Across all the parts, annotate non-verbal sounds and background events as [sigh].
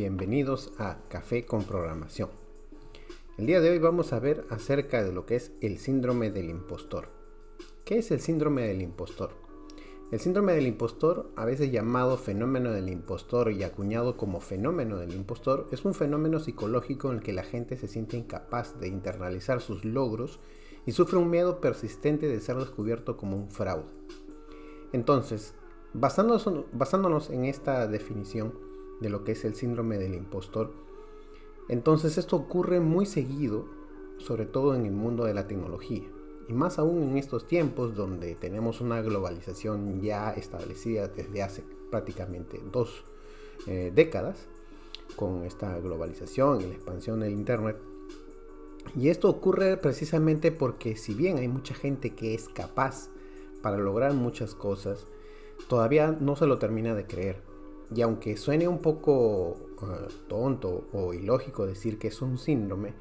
bienvenidos a Café con Programación. El día de hoy vamos a ver acerca de lo que es el síndrome del impostor. ¿Qué es el síndrome del impostor? El síndrome del impostor, a veces llamado fenómeno del impostor y acuñado como fenómeno del impostor, es un fenómeno psicológico en el que la gente se siente incapaz de internalizar sus logros y sufre un miedo persistente de ser descubierto como un fraude. Entonces, basándonos, en esta definición, de lo que es el síndrome del impostor. Entonces esto ocurre muy seguido, sobre todo en el mundo de la tecnología. Y más aún en estos tiempos donde tenemos una globalización ya establecida desde hace prácticamente dos eh, décadas, con esta globalización y la expansión del Internet. Y esto ocurre precisamente porque si bien hay mucha gente que es capaz para lograr muchas cosas, todavía no se lo termina de creer. Y aunque suene un poco eh, tonto o ilógico decir que es un síndrome,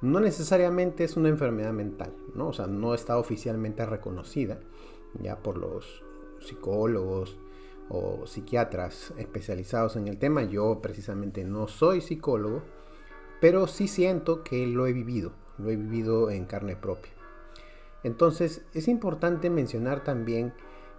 no necesariamente es una enfermedad mental, ¿no? O sea, no está oficialmente reconocida ya por los psicólogos o psiquiatras especializados en el tema. Yo precisamente no soy psicólogo, pero sí siento que lo he vivido, lo he vivido en carne propia. Entonces, es importante mencionar también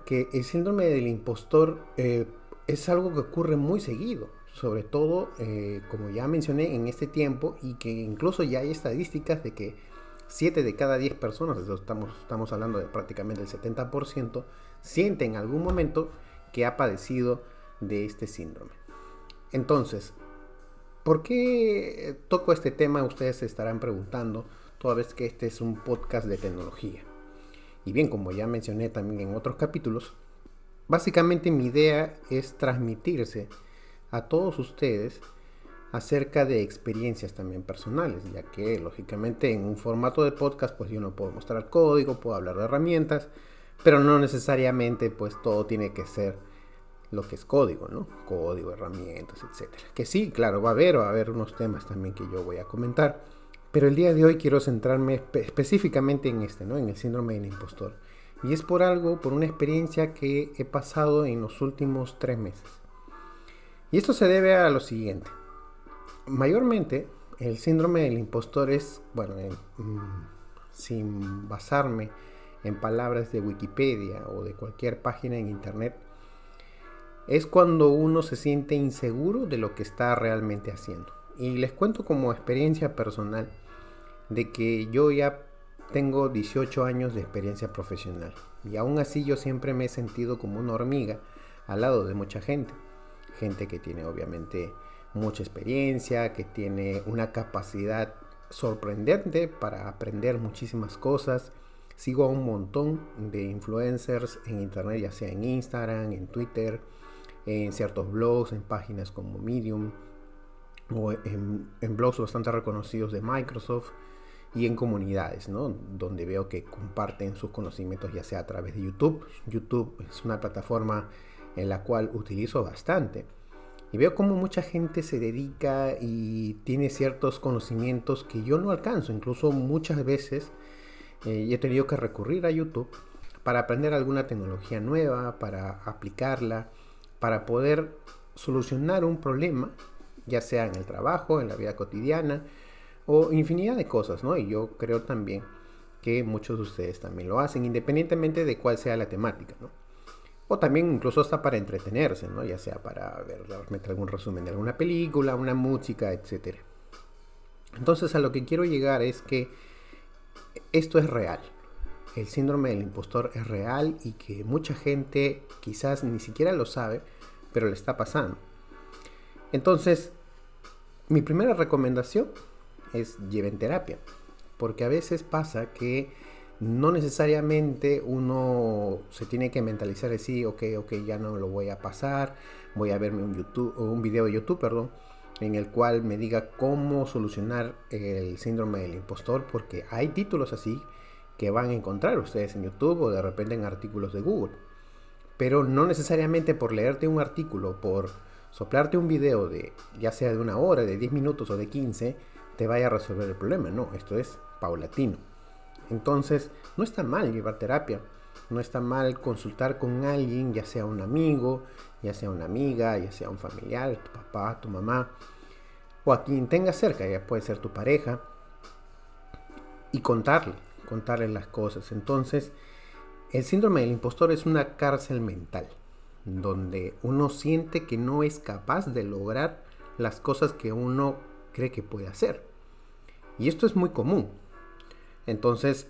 que el síndrome del impostor eh, es algo que ocurre muy seguido, sobre todo, eh, como ya mencioné, en este tiempo y que incluso ya hay estadísticas de que 7 de cada 10 personas, estamos, estamos hablando de prácticamente el 70%, sienten en algún momento que ha padecido de este síndrome. Entonces, ¿por qué toco este tema? Ustedes se estarán preguntando, toda vez que este es un podcast de tecnología. Y bien, como ya mencioné también en otros capítulos, Básicamente mi idea es transmitirse a todos ustedes acerca de experiencias también personales, ya que lógicamente en un formato de podcast pues yo no puedo mostrar código, puedo hablar de herramientas, pero no necesariamente pues todo tiene que ser lo que es código, ¿no? Código, herramientas, etcétera. Que sí, claro, va a haber, va a haber unos temas también que yo voy a comentar, pero el día de hoy quiero centrarme específicamente en este, ¿no? En el síndrome del impostor. Y es por algo, por una experiencia que he pasado en los últimos tres meses. Y esto se debe a lo siguiente. Mayormente, el síndrome del impostor es, bueno, mm, sin basarme en palabras de Wikipedia o de cualquier página en Internet, es cuando uno se siente inseguro de lo que está realmente haciendo. Y les cuento como experiencia personal de que yo ya tengo 18 años de experiencia profesional y aún así yo siempre me he sentido como una hormiga al lado de mucha gente. Gente que tiene obviamente mucha experiencia, que tiene una capacidad sorprendente para aprender muchísimas cosas. Sigo a un montón de influencers en internet, ya sea en Instagram, en Twitter, en ciertos blogs, en páginas como Medium o en, en blogs bastante reconocidos de Microsoft y en comunidades, ¿no? Donde veo que comparten sus conocimientos ya sea a través de YouTube. YouTube es una plataforma en la cual utilizo bastante. Y veo como mucha gente se dedica y tiene ciertos conocimientos que yo no alcanzo. Incluso muchas veces eh, he tenido que recurrir a YouTube para aprender alguna tecnología nueva, para aplicarla, para poder solucionar un problema, ya sea en el trabajo, en la vida cotidiana, o infinidad de cosas, ¿no? Y yo creo también que muchos de ustedes también lo hacen, independientemente de cuál sea la temática, ¿no? O también incluso hasta para entretenerse, ¿no? Ya sea para ver, meter algún resumen de alguna película, una música, etc. Entonces a lo que quiero llegar es que esto es real. El síndrome del impostor es real y que mucha gente quizás ni siquiera lo sabe, pero le está pasando. Entonces, mi primera recomendación es lleven terapia. Porque a veces pasa que no necesariamente uno se tiene que mentalizar así, ok, ok, ya no lo voy a pasar, voy a verme un, YouTube, un video de YouTube, perdón, en el cual me diga cómo solucionar el síndrome del impostor, porque hay títulos así que van a encontrar ustedes en YouTube o de repente en artículos de Google. Pero no necesariamente por leerte un artículo, por soplarte un video de ya sea de una hora, de 10 minutos o de 15, te vaya a resolver el problema. No, esto es paulatino. Entonces, no está mal llevar terapia. No está mal consultar con alguien, ya sea un amigo, ya sea una amiga, ya sea un familiar, tu papá, tu mamá, o a quien tengas cerca, ya puede ser tu pareja, y contarle, contarle las cosas. Entonces, el síndrome del impostor es una cárcel mental, donde uno siente que no es capaz de lograr las cosas que uno cree que puede hacer. Y esto es muy común. Entonces,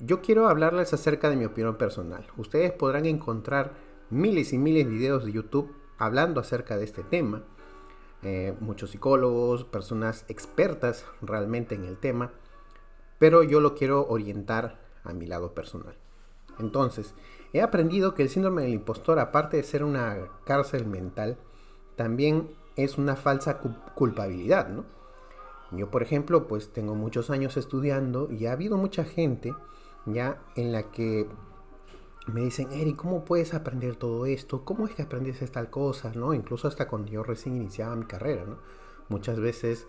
yo quiero hablarles acerca de mi opinión personal. Ustedes podrán encontrar miles y miles de videos de YouTube hablando acerca de este tema. Eh, muchos psicólogos, personas expertas realmente en el tema, pero yo lo quiero orientar a mi lado personal. Entonces, he aprendido que el síndrome del impostor, aparte de ser una cárcel mental, también es una falsa culpabilidad, ¿no? Yo, por ejemplo, pues tengo muchos años estudiando y ha habido mucha gente ya en la que me dicen, Eric, ¿cómo puedes aprender todo esto? ¿Cómo es que aprendiste tal cosa? ¿no? Incluso hasta cuando yo recién iniciaba mi carrera, ¿no? Muchas veces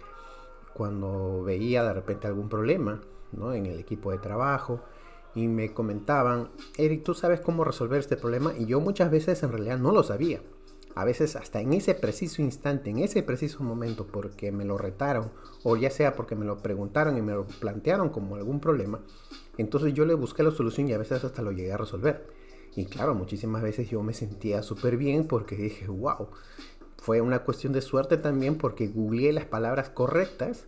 cuando veía de repente algún problema, ¿no? En el equipo de trabajo y me comentaban, Eric, ¿tú sabes cómo resolver este problema? Y yo muchas veces en realidad no lo sabía. A veces hasta en ese preciso instante, en ese preciso momento, porque me lo retaron, o ya sea porque me lo preguntaron y me lo plantearon como algún problema, entonces yo le busqué la solución y a veces hasta lo llegué a resolver. Y claro, muchísimas veces yo me sentía súper bien porque dije, wow, fue una cuestión de suerte también porque googleé las palabras correctas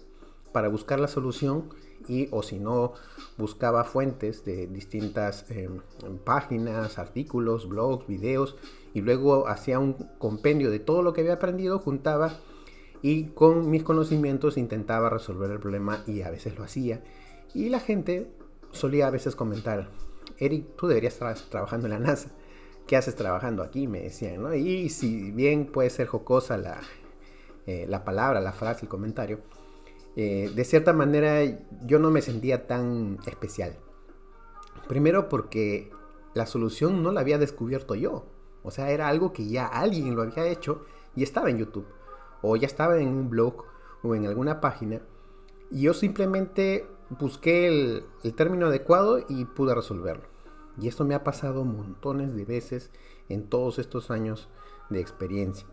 para buscar la solución y o si no buscaba fuentes de distintas em, páginas, artículos, blogs, videos y luego hacía un compendio de todo lo que había aprendido, juntaba y con mis conocimientos intentaba resolver el problema y a veces lo hacía y la gente solía a veces comentar, Eric, tú deberías estar trabajando en la NASA. ¿Qué haces trabajando aquí? Me decían. Y si bien puede ser jocosa la, eh, la palabra, la frase, el comentario, eh, de cierta manera yo no me sentía tan especial. Primero porque la solución no la había descubierto yo. O sea, era algo que ya alguien lo había hecho y estaba en YouTube. O ya estaba en un blog o en alguna página. Y yo simplemente busqué el, término adecuado y pude resolverlo. Y esto me ha pasado montones de veces en todos estos años de experiencia.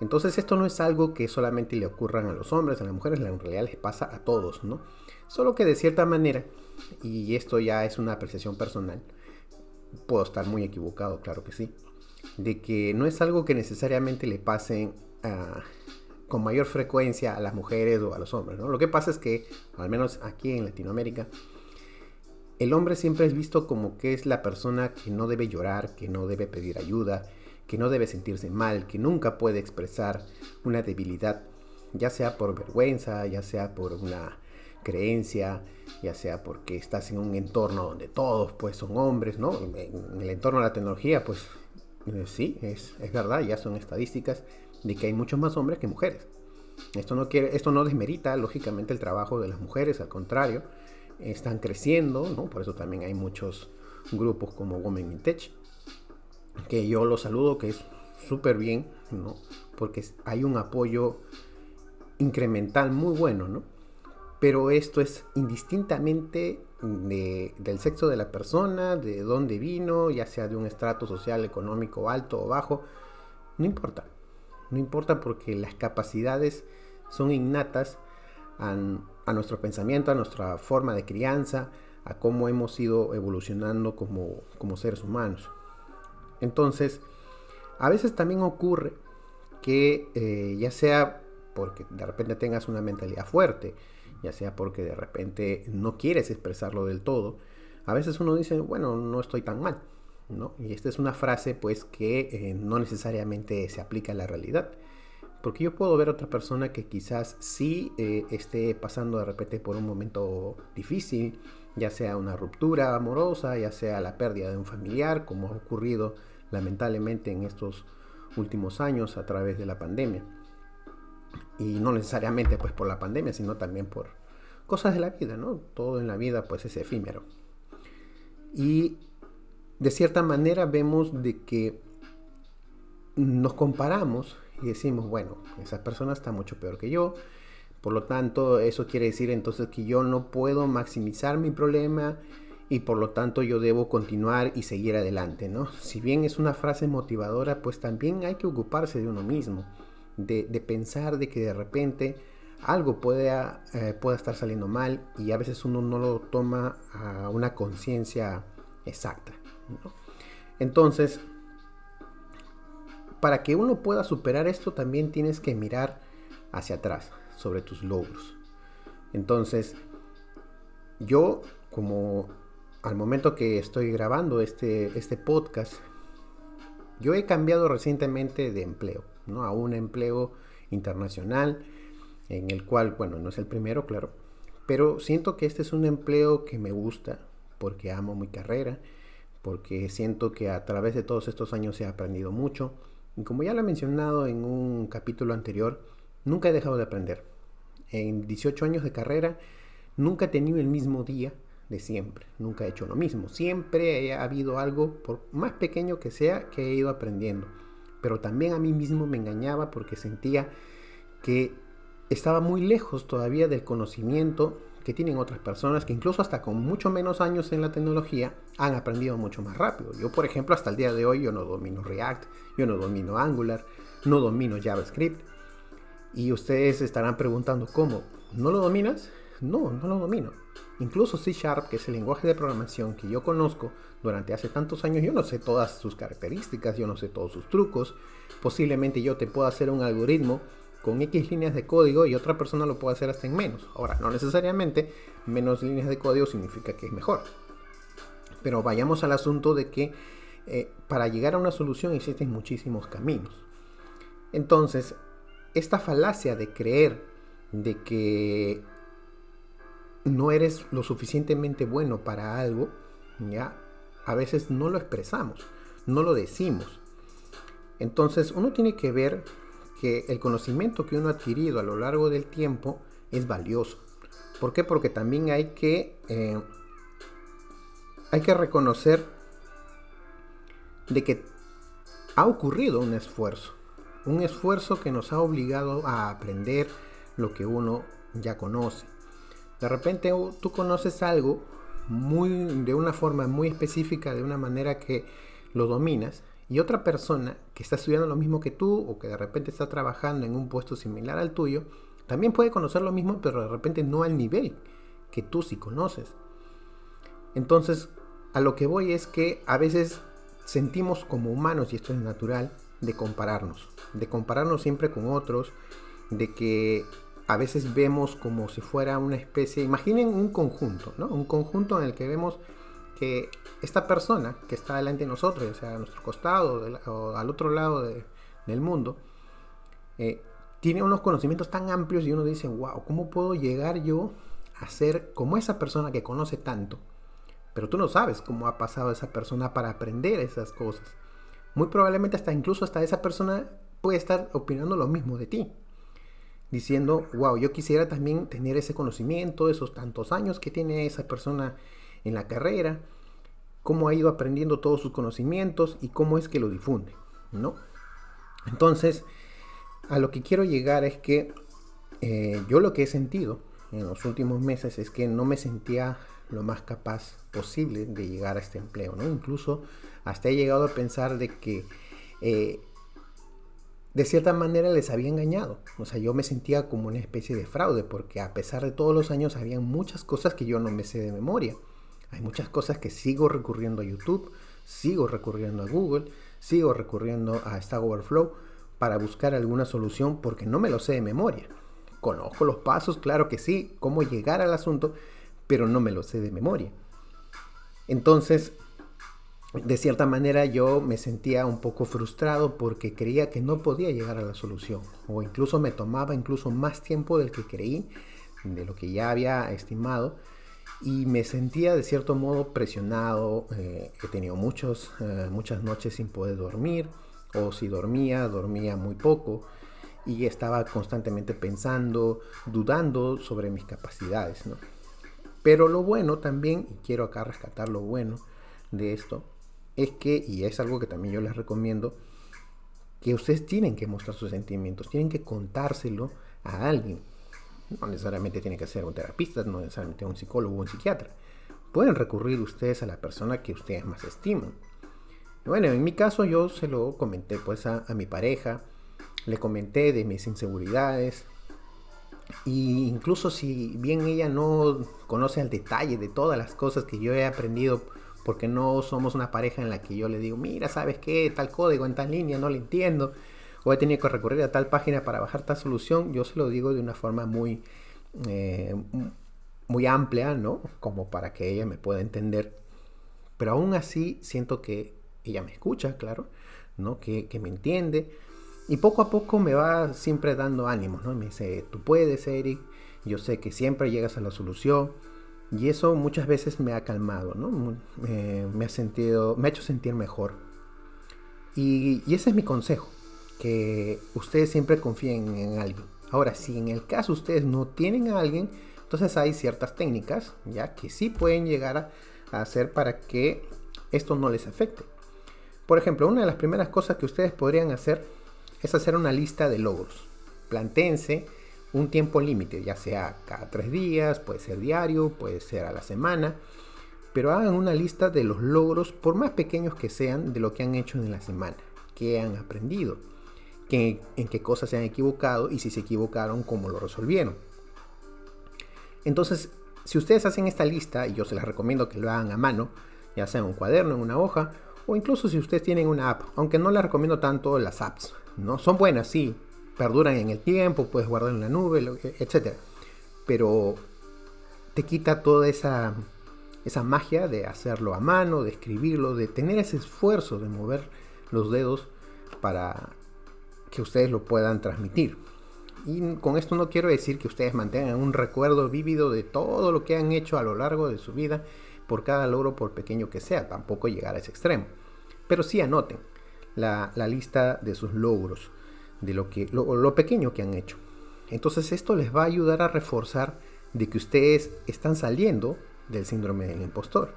Entonces esto no es algo que solamente le ocurran a los hombres, a las mujeres, en realidad les pasa a todos, ¿no? Solo que de cierta manera, y esto ya es una apreciación personal, puedo estar muy equivocado, claro que sí, de que no es algo que necesariamente le pase a, con mayor frecuencia a las mujeres o a los hombres. ¿no? Lo que pasa es que, al menos aquí en Latinoamérica, el hombre siempre es visto como que es la persona que no debe llorar, que no debe pedir ayuda, que no debe sentirse mal, que nunca puede expresar una debilidad, ya sea por vergüenza, ya sea por una creencia, ya sea porque estás en un entorno donde todos pues son hombres, ¿no? En el entorno de la tecnología, pues eh, sí, es, es verdad, ya son estadísticas de que hay muchos más hombres que mujeres. Esto no, esto no desmerita, lógicamente, el trabajo de las mujeres, al contrario, están creciendo, ¿no? Por eso también hay muchos grupos como Women in Tech, que yo los saludo, que es súper bien, ¿no? Porque hay un apoyo incremental muy bueno, ¿no? Pero esto es indistintamente del sexo de la persona, de dónde vino, ya sea de un estrato social, económico alto o bajo, no importa. No importa porque las capacidades son innatas a, nuestro pensamiento, a nuestra forma de crianza, a cómo hemos ido evolucionando como, seres humanos. Entonces, a veces también ocurre que eh, ya sea porque de repente tengas una mentalidad fuerte, ya sea porque de repente no quieres expresarlo del todo, a veces uno dice, bueno, no estoy tan mal. Y esta es una frase pues que eh, no necesariamente se aplica a la realidad. Porque yo puedo ver otra persona que quizás sí eh, esté pasando de repente por un momento difícil, ya sea una ruptura amorosa, ya sea la pérdida de un familiar, como ha ocurrido lamentablemente en estos últimos años a través de la pandemia. Y no necesariamente pues por la pandemia, sino también por cosas de la vida, ¿no? Todo en la vida pues es efímero. Y de cierta manera vemos de que nos comparamos y decimos, bueno, esa persona está mucho peor que yo, por lo tanto eso quiere decir entonces que yo no puedo maximizar mi problema y por lo tanto yo debo continuar y seguir adelante, ¿no? Si bien es una frase motivadora, pues también hay que ocuparse de uno mismo, de, pensar de que de repente algo eh, pueda estar saliendo mal y a veces uno no lo toma a una conciencia exacta. Entonces, para que uno pueda superar esto también tienes que mirar hacia atrás sobre tus logros. Entonces, yo como al momento que estoy grabando este, este podcast, yo he cambiado recientemente de empleo, ¿no? A un empleo internacional en el cual, bueno, no es el primero, claro, pero siento que este es un empleo que me gusta porque amo mi carrera, porque siento que a través de todos estos años he aprendido mucho y como ya lo he mencionado en un capítulo anterior, nunca he dejado de aprender. En 18 años de carrera nunca he tenido el mismo día de siempre, nunca he hecho lo mismo. Siempre ha habido algo, por más pequeño que sea, que he ido aprendiendo. Pero también a mí mismo me engañaba porque sentía que estaba muy lejos todavía del conocimiento que tienen otras personas que incluso hasta con mucho menos años en la tecnología han aprendido mucho más rápido. Yo, por ejemplo, hasta el día de hoy yo no domino React, yo no domino Angular, no domino JavaScript. Y ustedes estarán preguntando, ¿cómo? ¿No lo dominas? No, no lo domino. Incluso C Sharp, que es el lenguaje de programación que yo conozco durante hace tantos años, yo no sé todas sus características, yo no sé todos sus trucos. Posiblemente yo te pueda hacer un algoritmo con X líneas de código y otra persona lo puede hacer hasta en menos. Ahora, no necesariamente menos líneas de código significa que es mejor. Pero vayamos al asunto de que eh, para llegar a una solución existen muchísimos caminos. Entonces, esta falacia de creer de que no eres lo suficientemente bueno para algo, ya a veces no lo expresamos, no lo decimos. Entonces, uno tiene que ver que el conocimiento que uno ha adquirido a lo largo del tiempo es valioso. ¿Por qué? Porque también hay que, eh, hay que reconocer de que ha ocurrido un esfuerzo. Un esfuerzo que nos ha obligado a aprender lo que uno ya conoce. De repente tú conoces algo muy, de una forma muy específica, de una manera que lo dominas, y otra persona que está estudiando lo mismo que tú o que de repente está trabajando en un puesto similar al tuyo, también puede conocer lo mismo, pero de repente no al nivel que tú sí conoces. Entonces, a lo que voy es que a veces sentimos como humanos, y esto es natural, de compararnos, de compararnos siempre con otros, de que a veces vemos como si fuera una especie, imaginen un conjunto, ¿no? Un conjunto en el que vemos que esta persona que está delante de nosotros, o sea, a nuestro costado o al otro lado del mundo, eh, tiene unos conocimientos tan amplios y uno dice, wow, ¿cómo puedo llegar yo a ser como esa persona que conoce tanto? Pero tú no sabes cómo ha pasado esa persona para aprender esas cosas. Muy probablemente hasta incluso hasta esa persona puede estar opinando lo mismo de ti. Diciendo, wow, yo quisiera también tener ese conocimiento, esos tantos años que tiene esa persona en la carrera, cómo ha ido aprendiendo todos sus conocimientos y cómo es que lo difunde, ¿no? Entonces, a lo que quiero llegar es que eh, yo lo que he sentido en los últimos meses es que no me sentía lo más capaz posible de llegar a este empleo, ¿no? Incluso hasta he llegado a pensar de que eh, de cierta manera les había engañado. O sea, yo me sentía como una especie de fraude porque a pesar de todos los años había muchas cosas que yo no me sé de memoria. Hay muchas cosas que sigo recurriendo a YouTube, sigo recurriendo a Google, sigo recurriendo a Stack Overflow para buscar alguna solución porque no me lo sé de memoria. Conozco los pasos, claro que sí, cómo llegar al asunto, pero no me lo sé de memoria. Entonces, de cierta manera yo me sentía un poco frustrado porque creía que no podía llegar a la solución o incluso me tomaba incluso más tiempo del que creí, de lo que ya había estimado y me sentía de cierto modo presionado. Eh, he tenido muchos, eh, muchas noches sin poder dormir, o si dormía, dormía muy poco, y estaba constantemente pensando, dudando sobre mis capacidades. ¿no? Pero lo bueno también, y quiero acá rescatar lo bueno de esto, es que, y es algo que también yo les recomiendo, que ustedes tienen que mostrar sus sentimientos, tienen que contárselo a alguien. No necesariamente tiene que ser un terapista, no necesariamente un psicólogo o un psiquiatra. Pueden recurrir ustedes a la persona que ustedes más estiman. Bueno, en mi caso yo se lo comenté pues a, mi pareja, le comenté de mis inseguridades, Y incluso si bien ella no conoce al detalle de todas las cosas que yo he aprendido, porque no somos una pareja en la que yo le digo, mira, ¿sabes qué? Tal código en tal línea, no lo entiendo. O he tenido que recurrir a tal página para bajar tal solución. Yo se lo digo de una forma muy, eh, muy amplia, ¿no? Como para que ella me pueda entender. Pero aún así siento que ella me escucha, claro, ¿no? Que, que me entiende y poco a poco me va siempre dando ánimos, ¿no? Me dice, tú puedes, Eric, yo sé que siempre llegas a la solución. Y eso muchas veces me ha calmado, ¿no? me, ha sentido, me ha hecho sentir mejor. Y, ese es mi consejo, que ustedes siempre confíen en alguien. Ahora, si en el caso ustedes no tienen a alguien, entonces hay ciertas técnicas, ya que sí pueden llegar a, a hacer para que esto no les afecte. Por ejemplo, una de las primeras cosas que ustedes podrían hacer es hacer una lista de logros. Plantense un tiempo límite, ya sea cada tres días, puede ser diario, puede ser a la semana, pero hagan una lista de los logros, por más pequeños que sean, de lo que han hecho en la semana, qué han aprendido, qué, en qué cosas se han equivocado y si se equivocaron, cómo lo resolvieron. Entonces, si ustedes hacen esta lista, y yo se las recomiendo que lo hagan a mano, ya sea en un cuaderno, en una hoja, o incluso si ustedes tienen una app, aunque no les recomiendo tanto las apps, ¿no? Son buenas, sí, perduran en el tiempo, puedes guardar en la nube, etc. Pero te quita toda esa, esa magia de hacerlo a mano, de escribirlo, de tener ese esfuerzo de mover los dedos para que ustedes lo puedan transmitir. Y con esto no quiero decir que ustedes mantengan un recuerdo vívido de todo lo que han hecho a lo largo de su vida por cada logro, por pequeño que sea, tampoco llegar a ese extremo. Pero sí anoten la, lista de sus logros, de lo, que, lo, pequeño que han hecho. Entonces esto les va a ayudar a reforzar de que ustedes están saliendo del síndrome del impostor.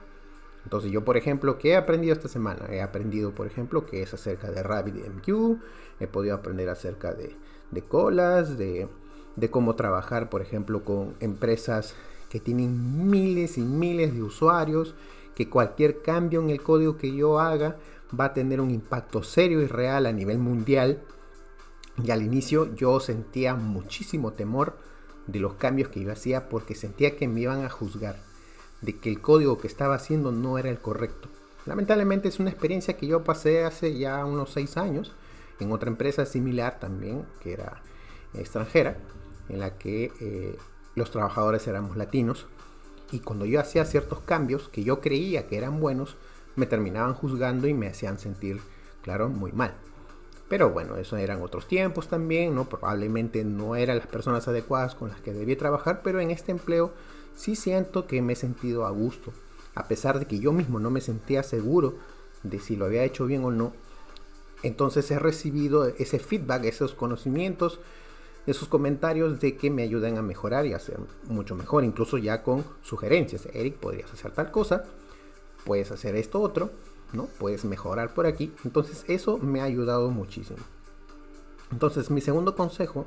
Entonces yo, por ejemplo, ¿qué he aprendido esta semana? He aprendido, por ejemplo, que es acerca de RabbitMQ, he podido aprender acerca de, de colas, de, de, cómo trabajar, por ejemplo, con empresas que tienen miles y miles de usuarios, que cualquier cambio en el código que yo haga va a tener un impacto serio y real a nivel mundial. Y al inicio yo sentía muchísimo temor de los cambios que yo hacía porque sentía que me iban a juzgar, de que el código que estaba haciendo no era el correcto. Lamentablemente es una experiencia que yo pasé hace ya unos 6 años en otra empresa similar también, que era extranjera, en la que eh, los trabajadores éramos latinos. Y cuando yo hacía ciertos cambios que yo creía que eran buenos, me terminaban juzgando y me hacían sentir, claro, muy mal. Pero bueno, eso eran otros tiempos también, ¿no? Probablemente no eran las personas adecuadas con las que debía trabajar, pero en este empleo sí siento que me he sentido a gusto. A pesar de que yo mismo no me sentía seguro de si lo había hecho bien o no, entonces he recibido ese feedback, esos conocimientos, esos comentarios de que me ayudan a mejorar y a hacer mucho mejor, incluso ya con sugerencias. Eric, podrías hacer tal cosa puedes hacer esto otro, ¿no? Puedes mejorar por aquí. Entonces eso me ha ayudado muchísimo. Entonces mi segundo consejo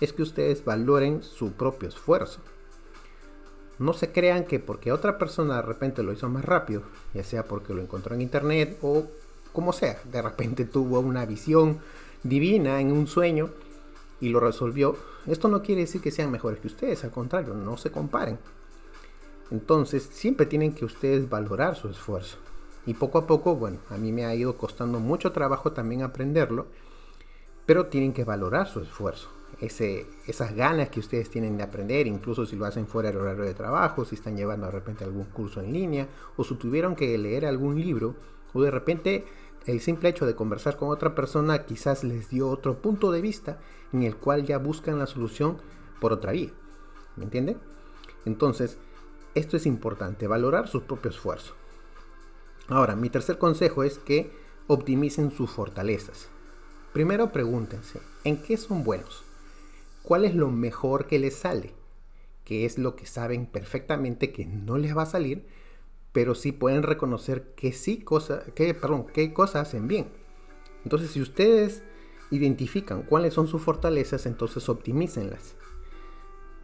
es que ustedes valoren su propio esfuerzo. No se crean que porque otra persona de repente lo hizo más rápido, ya sea porque lo encontró en internet o como sea, de repente [laughs] tuvo una visión divina en un sueño y lo resolvió. Esto no quiere decir que sean mejores que ustedes, al contrario, no se comparen. Entonces, siempre tienen que ustedes valorar su esfuerzo. Y poco a poco, bueno, a mí me ha ido costando mucho trabajo también aprenderlo, pero tienen que valorar su esfuerzo. Esas ganas que ustedes tienen de aprender, incluso si lo hacen fuera del horario de trabajo, si están llevando de repente algún curso en línea, o si tuvieron que leer algún libro, o de repente el simple hecho de conversar con otra persona quizás les dio otro punto de vista en el cual ya buscan la solución por otra vía. ¿Me entienden? Entonces, esto es importante, valorar su propio esfuerzo. Ahora, mi tercer consejo es que optimicen sus fortalezas. Primero pregúntense, ¿en qué son buenos? ¿Cuál es lo mejor que les sale? ¿Qué es lo que saben perfectamente que no les va a salir? Pero sí pueden reconocer que sí cosa, que, perdón, qué cosas hacen bien. Entonces, si ustedes identifican cuáles son sus fortalezas, entonces optimícenlas.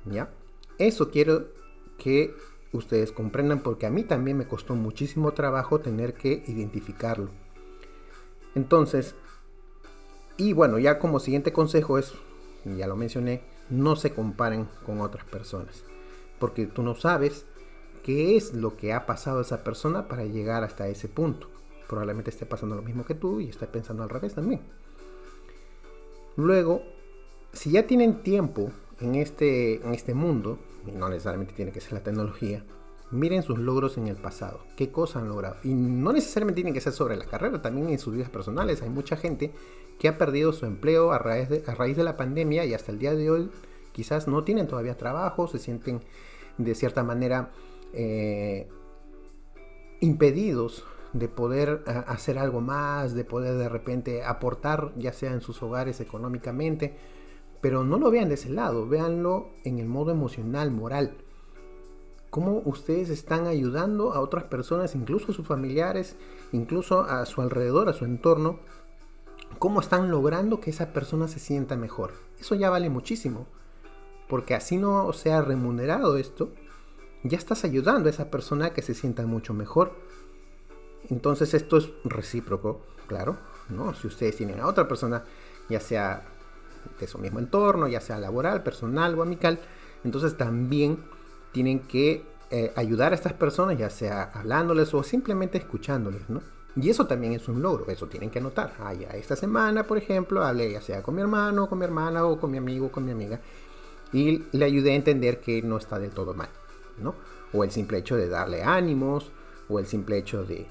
¿Ya? Eso quiero que ustedes comprendan porque a mí también me costó muchísimo trabajo tener que identificarlo. Entonces, y bueno, ya como siguiente consejo es, ya lo mencioné, no se comparen con otras personas, porque tú no sabes qué es lo que ha pasado esa persona para llegar hasta ese punto. Probablemente esté pasando lo mismo que tú y esté pensando al revés también. Luego, si ya tienen tiempo en este, en este mundo, y no necesariamente tiene que ser la tecnología, miren sus logros en el pasado, qué cosas han logrado. Y no necesariamente tienen que ser sobre la carrera, también en sus vidas personales. Hay mucha gente que ha perdido su empleo a raíz de, la pandemia y hasta el día de hoy quizás no tienen todavía trabajo, se sienten de cierta manera eh, impedidos de poder eh, hacer algo más, de poder de repente aportar, ya sea en sus hogares económicamente, pero no lo vean de ese lado, véanlo en el modo emocional, moral cómo ustedes están ayudando a otras personas, incluso a sus familiares, incluso a su alrededor, a su entorno, cómo están logrando que esa persona se sienta mejor. Eso ya vale muchísimo, porque así no sea remunerado esto, ya estás ayudando a esa persona a que se sienta mucho mejor. Entonces esto es recíproco, claro, ¿no? Si ustedes tienen a otra persona, ya sea de su mismo entorno, ya sea laboral, personal o amical, entonces también tienen que eh, ayudar a estas personas, ya sea hablándoles o simplemente escuchándoles, ¿no? Y eso también es un logro, eso tienen que anotar. Ah, ya esta semana, por ejemplo, hablé ya sea con mi hermano, con mi hermana o con mi amigo, con mi amiga, y le ayudé a entender que no está del todo mal, ¿no? O el simple hecho de darle ánimos, o el simple hecho de,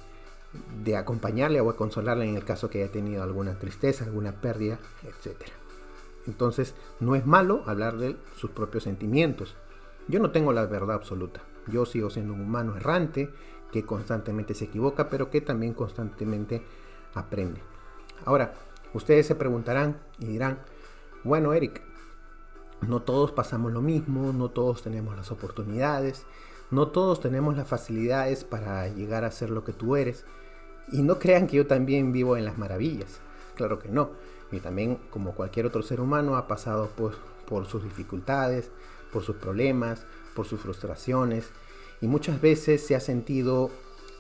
de acompañarle o consolarle en el caso que haya tenido alguna tristeza, alguna pérdida, etc. Entonces, no es malo hablar de sus propios sentimientos, yo no tengo la verdad absoluta. Yo sigo siendo un humano errante que constantemente se equivoca, pero que también constantemente aprende. Ahora, ustedes se preguntarán y dirán, bueno, Eric, no todos pasamos lo mismo, no todos tenemos las oportunidades, no todos tenemos las facilidades para llegar a ser lo que tú eres. Y no crean que yo también vivo en las maravillas. Claro que no. Y también, como cualquier otro ser humano, ha pasado por, por sus dificultades, por sus problemas, por sus frustraciones y muchas veces se ha sentido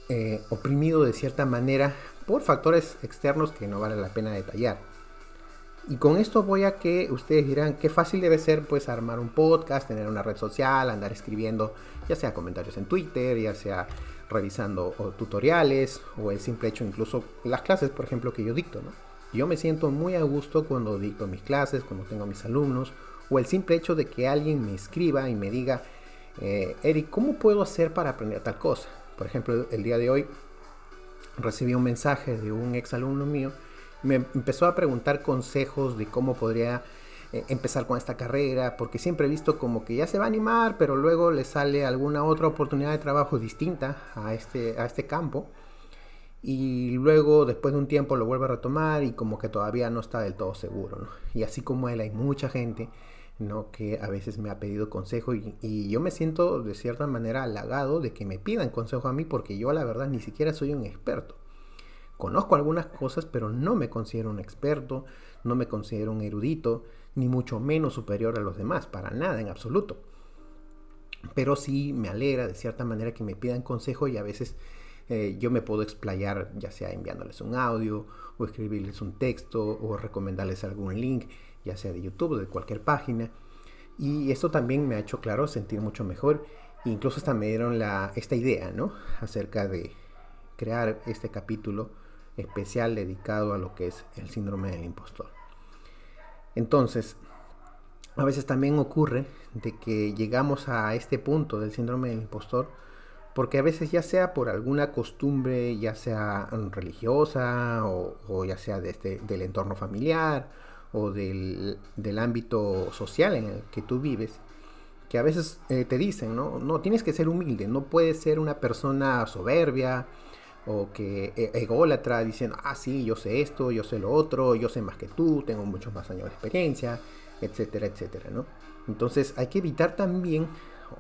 eh, oprimido de cierta manera por factores externos que no vale la pena detallar. Y con esto voy a que ustedes dirán qué fácil debe ser pues armar un podcast, tener una red social, andar escribiendo ya sea comentarios en Twitter, ya sea revisando tutoriales o el simple hecho incluso las clases por ejemplo que yo dicto. ¿no? Yo me siento muy a gusto cuando dicto mis clases, cuando tengo a mis alumnos o el simple hecho de que alguien me escriba y me diga, eh, Eric, ¿cómo puedo hacer para aprender tal cosa? Por ejemplo, el día de hoy recibí un mensaje de un ex alumno mío, me empezó a preguntar consejos de cómo podría eh, empezar con esta carrera, porque siempre he visto como que ya se va a animar, pero luego le sale alguna otra oportunidad de trabajo distinta a este, a este campo. Y luego, después de un tiempo, lo vuelve a retomar y como que todavía no está del todo seguro. Y así como él, hay mucha gente ¿no? que a veces me ha pedido consejo y, yo me siento de cierta manera halagado de que me pidan consejo a mí porque yo la verdad ni siquiera soy un experto. Conozco algunas cosas, pero no me considero un experto, no me considero un erudito, ni mucho menos superior a los demás, para nada en absoluto. Pero sí me alegra de cierta manera que me pidan consejo y a veces eh, yo me puedo explayar ya sea enviándoles un audio o escribirles un texto o recomendarles algún link ya sea de YouTube de cualquier página. Y esto también me ha hecho, claro, sentir mucho mejor. incluso hasta me dieron la, esta idea, ¿no? Acerca de crear este capítulo especial dedicado a lo que es el síndrome del impostor. Entonces, a veces también ocurre de que llegamos a este punto del síndrome del impostor porque a veces ya sea por alguna costumbre, ya sea religiosa o, ya sea de este, del entorno familiar o del, ámbito social en el que tú vives, que a veces eh, te dicen, ¿no? No, tienes que ser humilde, no puedes ser una persona soberbia o que e, ególatra diciendo, ah, sí, yo sé esto, yo sé lo otro, yo sé más que tú, tengo muchos más años de experiencia, etcétera, etcétera, ¿no? Entonces hay que evitar también,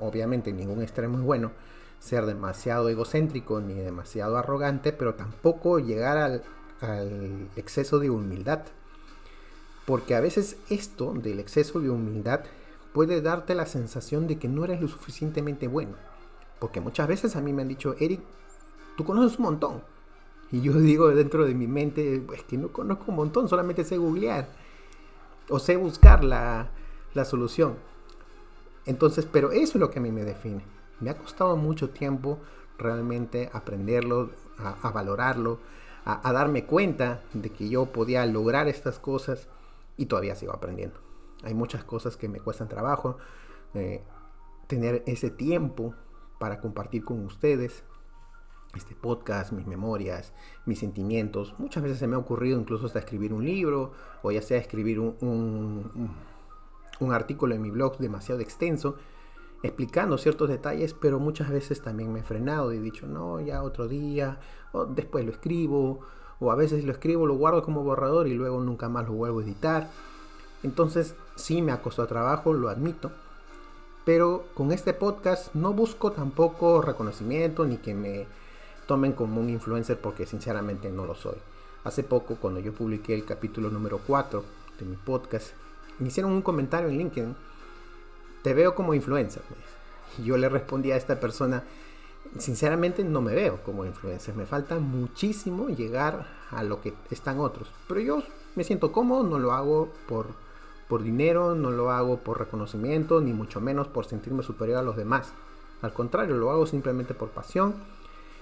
obviamente ningún extremo es bueno, ser demasiado egocéntrico ni demasiado arrogante, pero tampoco llegar al, exceso de humildad. Porque a veces esto del exceso de humildad puede darte la sensación de que no eres lo suficientemente bueno. Porque muchas veces a mí me han dicho, Eric, tú conoces un montón. Y yo [laughs] digo dentro de mi mente, es que no conozco un montón, solamente sé googlear. O sé buscar la, la solución. Entonces, pero eso es lo que a mí me define. Me ha costado mucho tiempo realmente aprenderlo, a, valorarlo, a, darme cuenta de que yo podía lograr estas cosas y todavía sigo aprendiendo. Hay muchas cosas que me cuestan trabajo. Eh, tener ese tiempo para compartir con ustedes este podcast, mis memorias, mis sentimientos. Muchas veces se me ha ocurrido incluso hasta escribir un libro o ya sea escribir un, un artículo en mi blog demasiado extenso explicando ciertos detalles, pero muchas veces también me he frenado y he dicho, no, ya otro día, o después lo escribo, o a veces lo escribo, lo guardo como borrador y luego nunca más lo vuelvo a editar. Entonces sí me ha costado trabajo, lo admito, pero con este podcast no busco tampoco reconocimiento ni que me tomen como un influencer porque sinceramente no lo soy. Hace poco cuando yo publiqué el capítulo número 4 de mi podcast, me hicieron un comentario en LinkedIn te veo como influencer. Yo le respondí a esta persona, sinceramente no me veo como influencer, me falta muchísimo llegar a lo que están otros. Pero yo me siento cómodo, no lo hago por, por dinero, no lo hago por reconocimiento, ni mucho menos por sentirme superior a los demás. Al contrario, lo hago simplemente por pasión.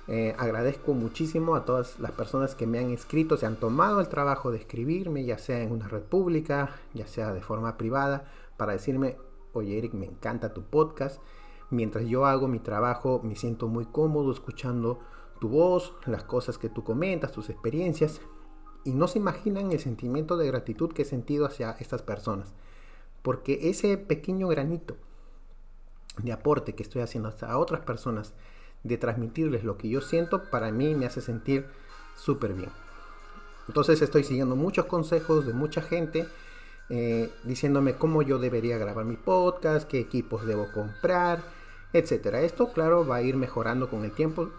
Eh, agradezco muchísimo a todas las personas que me han escrito, se han tomado el trabajo de escribirme, ya sea en una red pública, ya sea de forma privada, para decirme, oye Eric, me encanta tu podcast. Mientras yo hago mi trabajo, me siento muy cómodo escuchando tu voz, las cosas que tú comentas, tus experiencias. Y no se imaginan el sentimiento de gratitud que he sentido hacia estas personas. Porque ese pequeño granito de aporte que estoy haciendo a otras personas, de transmitirles lo que yo siento, para mí me hace sentir súper bien. Entonces estoy siguiendo muchos consejos de mucha gente eh, diciéndome cómo yo debería grabar mi podcast, qué equipos debo comprar, etcétera. Esto, claro, va a ir mejorando con el tiempo.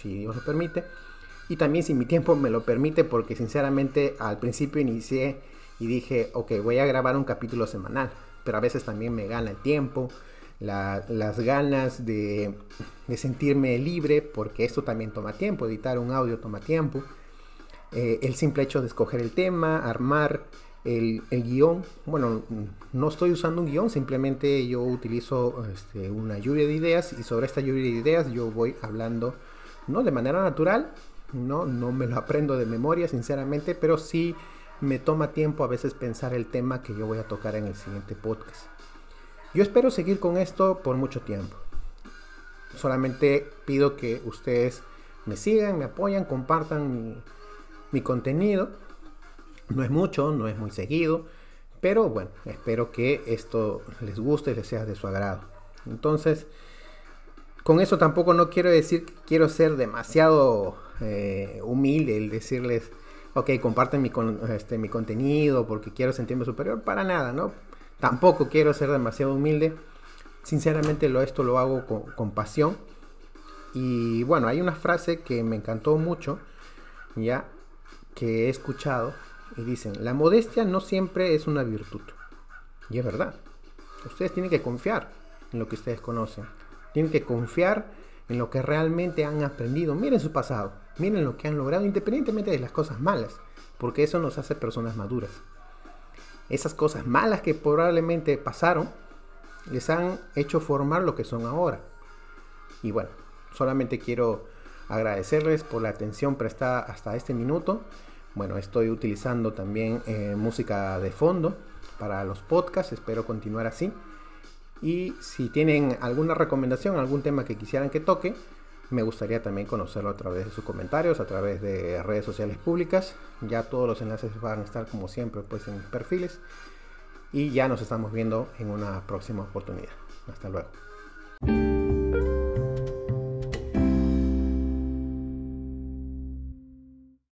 Si Dios lo permite. Y también si mi tiempo me lo permite, porque sinceramente al principio inicié y dije, ok, voy a grabar un capítulo semanal, pero a veces también me gana el tiempo, las ganas de, sentirme libre, porque esto también toma tiempo, editar un audio toma tiempo. Eh, el simple hecho de escoger el tema, armar el, guion, bueno, no estoy usando un guion, simplemente yo utilizo este, una lluvia de ideas y sobre esta lluvia de ideas yo voy hablando, no de manera natural, no, no me lo aprendo de memoria, sinceramente, pero sí me toma tiempo a veces pensar el tema que yo voy a tocar en el siguiente podcast. Yo espero seguir con esto por mucho tiempo. Solamente pido que ustedes me sigan, me apoyan, compartan mi, mi contenido no es mucho, no es muy seguido, pero bueno, espero que esto les guste, les sea de su agrado. Entonces, con eso tampoco no quiero decir que quiero ser demasiado eh, humilde, el decirles, ok, comparten mi, este, mi contenido porque quiero sentirme superior, para nada, ¿no? Tampoco quiero ser demasiado humilde. Sinceramente lo, esto lo hago con, con pasión. Y bueno, hay una frase que me encantó mucho, ya, que he escuchado, y dicen, la modestia no siempre es una virtud. Y es verdad. Ustedes tienen que confiar en lo que ustedes conocen. Tienen que confiar en lo que realmente han aprendido. Miren su pasado. Miren lo que han logrado independientemente de las cosas malas. Porque eso nos hace personas maduras. Esas cosas malas que probablemente pasaron les han hecho formar lo que son ahora. Y bueno, solamente quiero agradecerles por la atención prestada hasta este minuto bueno, estoy utilizando también eh, música de fondo para los podcasts, espero continuar así. Y si tienen alguna recomendación, algún tema que quisieran que toque, me gustaría también conocerlo a través de sus comentarios, a través de redes sociales públicas. Ya todos los enlaces van a estar como siempre pues en mis perfiles. Y ya nos estamos viendo en una próxima oportunidad. Hasta luego.